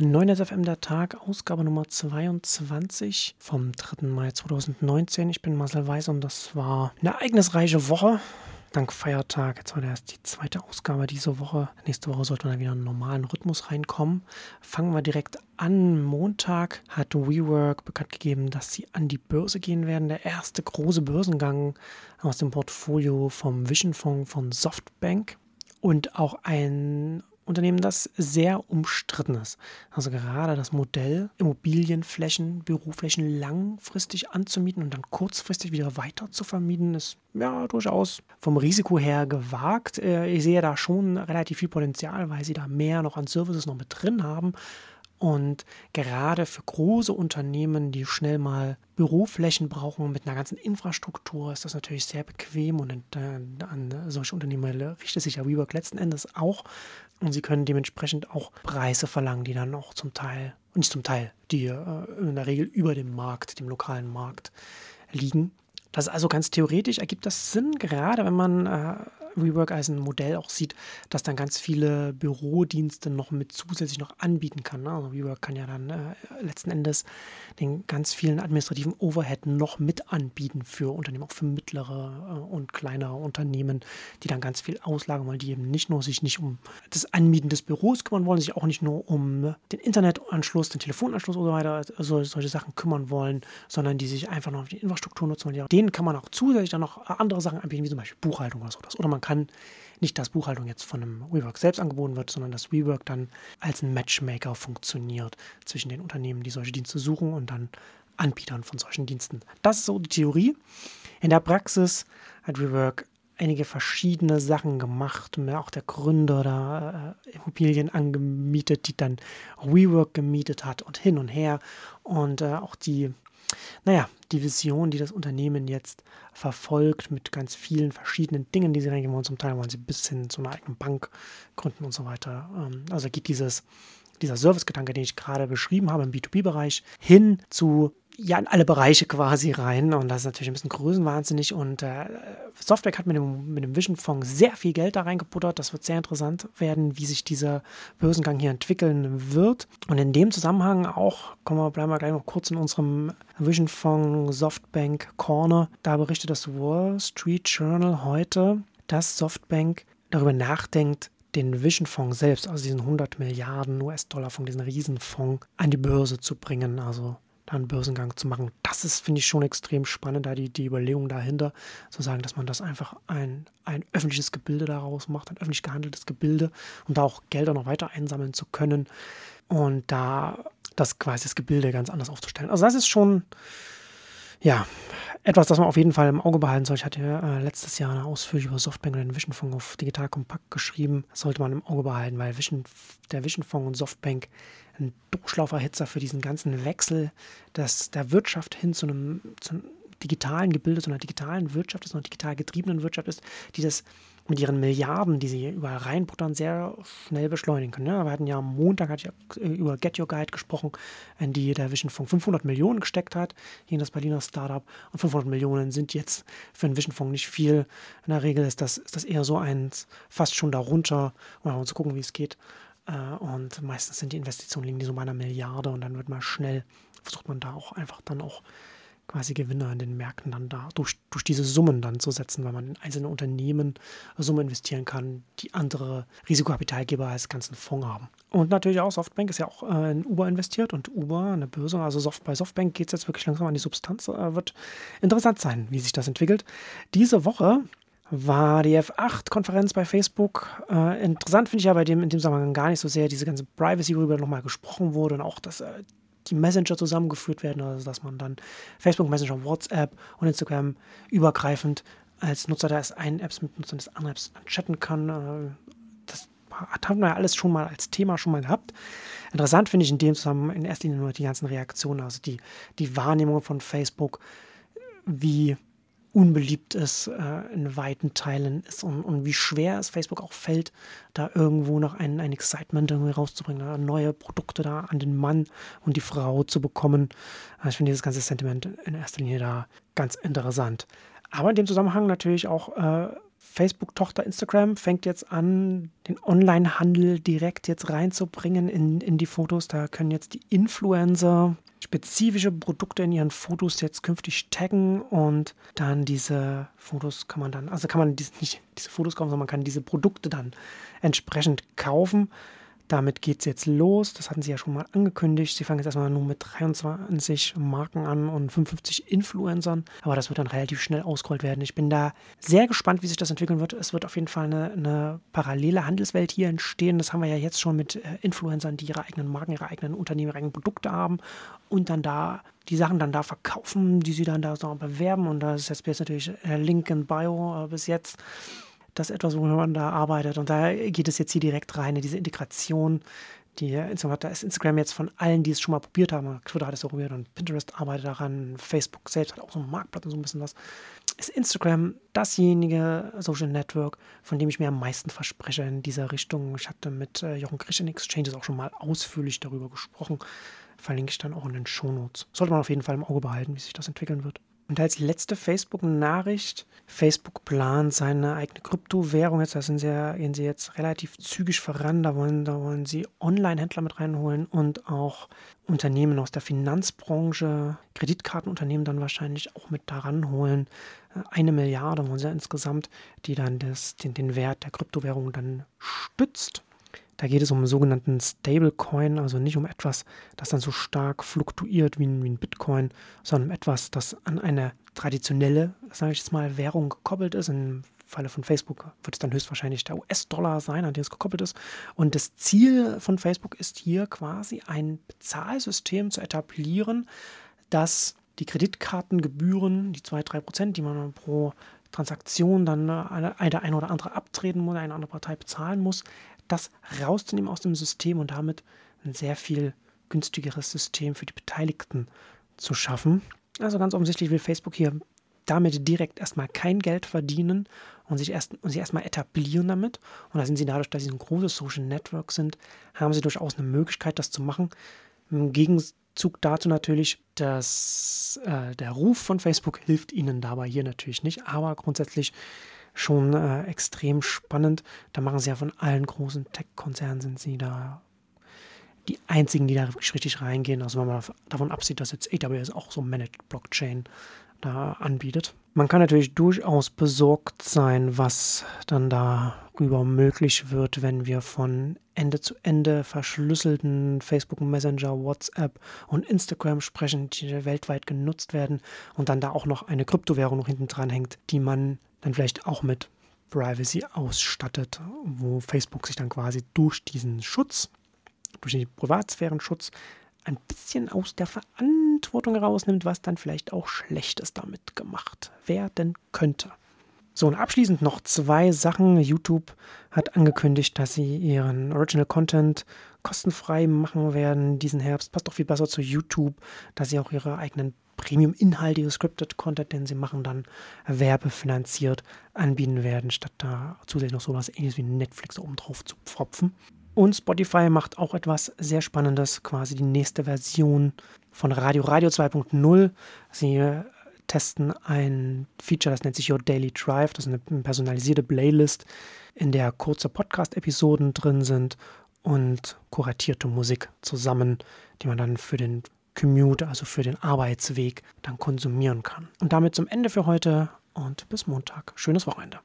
9 FM der Tag, Ausgabe Nummer 22 vom 3. Mai 2019. Ich bin Marcel Weiß und das war eine ereignisreiche Woche. Dank Feiertag. Jetzt war erst die zweite Ausgabe diese Woche. Nächste Woche sollte dann wieder einen normalen Rhythmus reinkommen. Fangen wir direkt an. Montag hat WeWork bekannt gegeben, dass sie an die Börse gehen werden. Der erste große Börsengang aus dem Portfolio vom Vision Fonds von Softbank und auch ein Unternehmen, das sehr umstritten ist. Also gerade das Modell, Immobilienflächen, Büroflächen langfristig anzumieten und dann kurzfristig wieder weiter zu vermieten, ist ja durchaus vom Risiko her gewagt. Äh, ich sehe da schon relativ viel Potenzial, weil sie da mehr noch an Services noch mit drin haben. Und gerade für große Unternehmen, die schnell mal Büroflächen brauchen mit einer ganzen Infrastruktur, ist das natürlich sehr bequem und an solche Unternehmen richtet sich ja WeWork letzten Endes auch. Und sie können dementsprechend auch Preise verlangen, die dann auch zum Teil, nicht zum Teil, die äh, in der Regel über dem Markt, dem lokalen Markt liegen. Das ist also ganz theoretisch ergibt das Sinn, gerade wenn man äh, WeWork als ein Modell auch sieht, dass dann ganz viele Bürodienste noch mit zusätzlich noch anbieten kann. Ne? Also WeWork kann ja dann äh, letzten Endes den ganz vielen administrativen Overhead noch mit anbieten für Unternehmen, auch für mittlere äh, und kleinere Unternehmen, die dann ganz viel auslagern wollen, die eben nicht nur sich nicht um das Anmieten des Büros kümmern wollen, sich auch nicht nur um den Internetanschluss, den Telefonanschluss und so weiter, also solche Sachen kümmern wollen, sondern die sich einfach noch auf die Infrastruktur nutzen wollen. Denen kann man auch zusätzlich dann noch andere Sachen anbieten, wie zum Beispiel Buchhaltung oder so. Oder man kann nicht, dass Buchhaltung jetzt von einem WeWork selbst angeboten wird, sondern dass WeWork dann als ein Matchmaker funktioniert zwischen den Unternehmen, die solche Dienste suchen und dann Anbietern von solchen Diensten. Das ist so die Theorie. In der Praxis hat WeWork einige verschiedene Sachen gemacht. Auch der Gründer da äh, Immobilien angemietet, die dann WeWork gemietet hat und hin und her. Und äh, auch die naja, die Vision, die das Unternehmen jetzt verfolgt mit ganz vielen verschiedenen Dingen, die sie reingehen wollen. Zum Teil wollen sie bis hin zu einer eigenen Bank gründen und so weiter. Ähm, also geht dieses, dieser Servicegedanke, den ich gerade beschrieben habe im B2B-Bereich, hin zu ja in alle Bereiche quasi rein und das ist natürlich ein bisschen größenwahnsinnig und äh, Software hat mit dem, mit dem Vision Fonds sehr viel Geld da reingebuttert. Das wird sehr interessant werden, wie sich dieser Börsengang hier entwickeln wird. Und in dem Zusammenhang auch, kommen wir, bleiben wir gleich noch kurz in unserem Vision Fonds Softbank Corner. Da berichtet das Wall Street Journal heute, dass Softbank darüber nachdenkt, den Vision Fonds selbst, also diesen 100 Milliarden US-Dollar von diesem Riesenfonds, an die Börse zu bringen. Also da einen Börsengang zu machen. Das ist, finde ich, schon extrem spannend, da die, die Überlegung dahinter, zu sagen, dass man das einfach ein, ein öffentliches Gebilde daraus macht, ein öffentlich gehandeltes Gebilde, um da auch Gelder noch weiter einsammeln zu können und da das quasi das Gebilde ganz anders aufzustellen. Also das ist schon, ja, etwas, das man auf jeden Fall im Auge behalten soll. Ich hatte äh, letztes Jahr eine ausführlich über Softbank und den Vision Fonds auf Digital Kompakt geschrieben. Das sollte man im Auge behalten, weil Vision, der Vision Fonds und Softbank ein Durchlauferhitzer für diesen ganzen Wechsel des, der Wirtschaft hin zu einem, zu einem digitalen Gebilde, zu einer digitalen Wirtschaft, zu einer digital getriebenen Wirtschaft ist, die das mit ihren Milliarden, die sie überall reinbuttern, sehr schnell beschleunigen können. Ja, wir hatten ja am Montag hatte ich über Get Your Guide gesprochen, in die der Vision Fonds 500 Millionen gesteckt hat, hier in das Berliner Startup. Und 500 Millionen sind jetzt für einen Vision Fonds nicht viel. In der Regel ist das, ist das eher so eins, fast schon darunter, um zu gucken, wie es geht. Äh, und meistens sind die Investitionen liegen die so bei einer Milliarde und dann wird man schnell, versucht man da auch einfach dann auch quasi Gewinner in den Märkten dann da durch, durch diese Summen dann zu setzen, weil man in einzelne Unternehmen Summen investieren kann, die andere Risikokapitalgeber als ganzen Fonds haben. Und natürlich auch Softbank ist ja auch äh, in Uber investiert und Uber, eine Börse, also Soft, bei Softbank geht es jetzt wirklich langsam an die Substanz. Äh, wird interessant sein, wie sich das entwickelt. Diese Woche war die F8-Konferenz bei Facebook. Äh, interessant finde ich ja bei dem in dem Zusammenhang gar nicht so sehr diese ganze Privacy, worüber nochmal gesprochen wurde und auch, dass äh, die Messenger zusammengeführt werden, also dass man dann Facebook Messenger, WhatsApp und Instagram übergreifend als Nutzer des einen Apps mit Nutzern des anderen Apps chatten kann. Äh, das haben wir ja alles schon mal als Thema schon mal gehabt. Interessant finde ich in dem Zusammenhang in erster Linie nur die ganzen Reaktionen, also die, die Wahrnehmung von Facebook, wie unbeliebt es äh, in weiten Teilen ist und, und, wie schwer es Facebook auch fällt, da irgendwo noch ein, ein Excitement irgendwie rauszubringen, neue Produkte da an den Mann und die Frau zu bekommen. Also ich finde dieses ganze Sentiment in erster Linie da ganz interessant. Aber in dem Zusammenhang natürlich auch äh, Facebook-Tochter Instagram fängt jetzt an, den Online-Handel direkt jetzt reinzubringen in, in die Fotos. Da können jetzt die Influencer spezifische Produkte in ihren Fotos jetzt künftig taggen und dann diese Fotos kann man dann, also kann man diese, nicht diese Fotos kaufen, sondern man kann diese Produkte dann entsprechend kaufen. Damit geht es jetzt los. Das hatten sie ja schon mal angekündigt. Sie fangen jetzt erstmal nur mit 23 Marken an und 55 Influencern. Aber das wird dann relativ schnell ausgerollt werden. Ich bin da sehr gespannt, wie sich das entwickeln wird. Es wird auf jeden Fall eine, eine parallele Handelswelt hier entstehen. Das haben wir ja jetzt schon mit äh, Influencern, die ihre eigenen Marken, ihre eigenen Unternehmen, ihre eigenen Produkte haben und dann da die Sachen dann da verkaufen, die sie dann da so bewerben. Und da ist jetzt natürlich äh, Link in Bio äh, bis jetzt das ist etwas, wo man da arbeitet. Und da geht es jetzt hier direkt rein in diese Integration. Die Instagram, da ist Instagram jetzt von allen, die es schon mal probiert haben. Twitter hat es auch probiert und Pinterest arbeitet daran. Facebook selbst hat auch so ein Marktplatz und so ein bisschen was. Ist Instagram dasjenige Social Network, von dem ich mir am meisten verspreche in dieser Richtung? Ich hatte mit äh, Jochen Krisch in Exchanges auch schon mal ausführlich darüber gesprochen. Verlinke ich dann auch in den Shownotes. Sollte man auf jeden Fall im Auge behalten, wie sich das entwickeln wird. Und als letzte Facebook-Nachricht, Facebook plant seine eigene Kryptowährung. Jetzt da sind sie, gehen sie jetzt relativ zügig voran. Da wollen, da wollen sie Online-Händler mit reinholen und auch Unternehmen aus der Finanzbranche, Kreditkartenunternehmen dann wahrscheinlich auch mit daran holen. Eine Milliarde wollen sie insgesamt, die dann das, den, den Wert der Kryptowährung dann stützt. Da geht es um einen sogenannten Stablecoin, also nicht um etwas, das dann so stark fluktuiert wie ein, wie ein Bitcoin, sondern um etwas, das an eine traditionelle, sage ich jetzt mal, Währung gekoppelt ist. Im Falle von Facebook wird es dann höchstwahrscheinlich der US-Dollar sein, an den es gekoppelt ist. Und das Ziel von Facebook ist hier quasi ein Bezahlsystem zu etablieren, das die Kreditkartengebühren, die 2-3 Prozent, die man pro Transaktion dann eine, eine oder andere abtreten muss, eine andere Partei bezahlen muss, das rauszunehmen aus dem System und damit ein sehr viel günstigeres System für die Beteiligten zu schaffen. Also ganz offensichtlich will Facebook hier damit direkt erstmal kein Geld verdienen und sich, erst, und sich erstmal etablieren damit. Und da sind sie dadurch, dass sie ein großes Social Network sind, haben sie durchaus eine Möglichkeit, das zu machen. Im Gegenzug dazu natürlich, dass äh, der Ruf von Facebook hilft ihnen dabei hier natürlich nicht, aber grundsätzlich schon äh, extrem spannend. Da machen sie ja von allen großen Tech-Konzernen sind sie da die einzigen, die da richtig reingehen. Also wenn man davon absieht, dass jetzt AWS auch so Managed Blockchain da anbietet. Man kann natürlich durchaus besorgt sein, was dann darüber möglich wird, wenn wir von Ende zu Ende verschlüsselten Facebook Messenger, WhatsApp und Instagram sprechen, die weltweit genutzt werden und dann da auch noch eine Kryptowährung noch hinten dran hängt, die man dann vielleicht auch mit Privacy ausstattet, wo Facebook sich dann quasi durch diesen Schutz, durch den Privatsphärenschutz ein bisschen aus der Verantwortung herausnimmt, was dann vielleicht auch Schlechtes damit gemacht werden könnte. So, und abschließend noch zwei Sachen. YouTube hat angekündigt, dass sie ihren Original Content kostenfrei machen werden diesen Herbst. Passt doch viel besser zu YouTube, dass sie auch ihre eigenen Premium-Inhalte, ihre Scripted Content, den sie machen, dann werbefinanziert anbieten werden, statt da zusätzlich noch sowas ähnliches wie Netflix oben drauf zu pfropfen. Und Spotify macht auch etwas sehr Spannendes, quasi die nächste Version von Radio Radio 2.0. Sie testen ein Feature, das nennt sich Your Daily Drive. Das ist eine personalisierte Playlist, in der kurze Podcast-Episoden drin sind und kuratierte Musik zusammen, die man dann für den Commute, also für den Arbeitsweg, dann konsumieren kann. Und damit zum Ende für heute und bis Montag. Schönes Wochenende.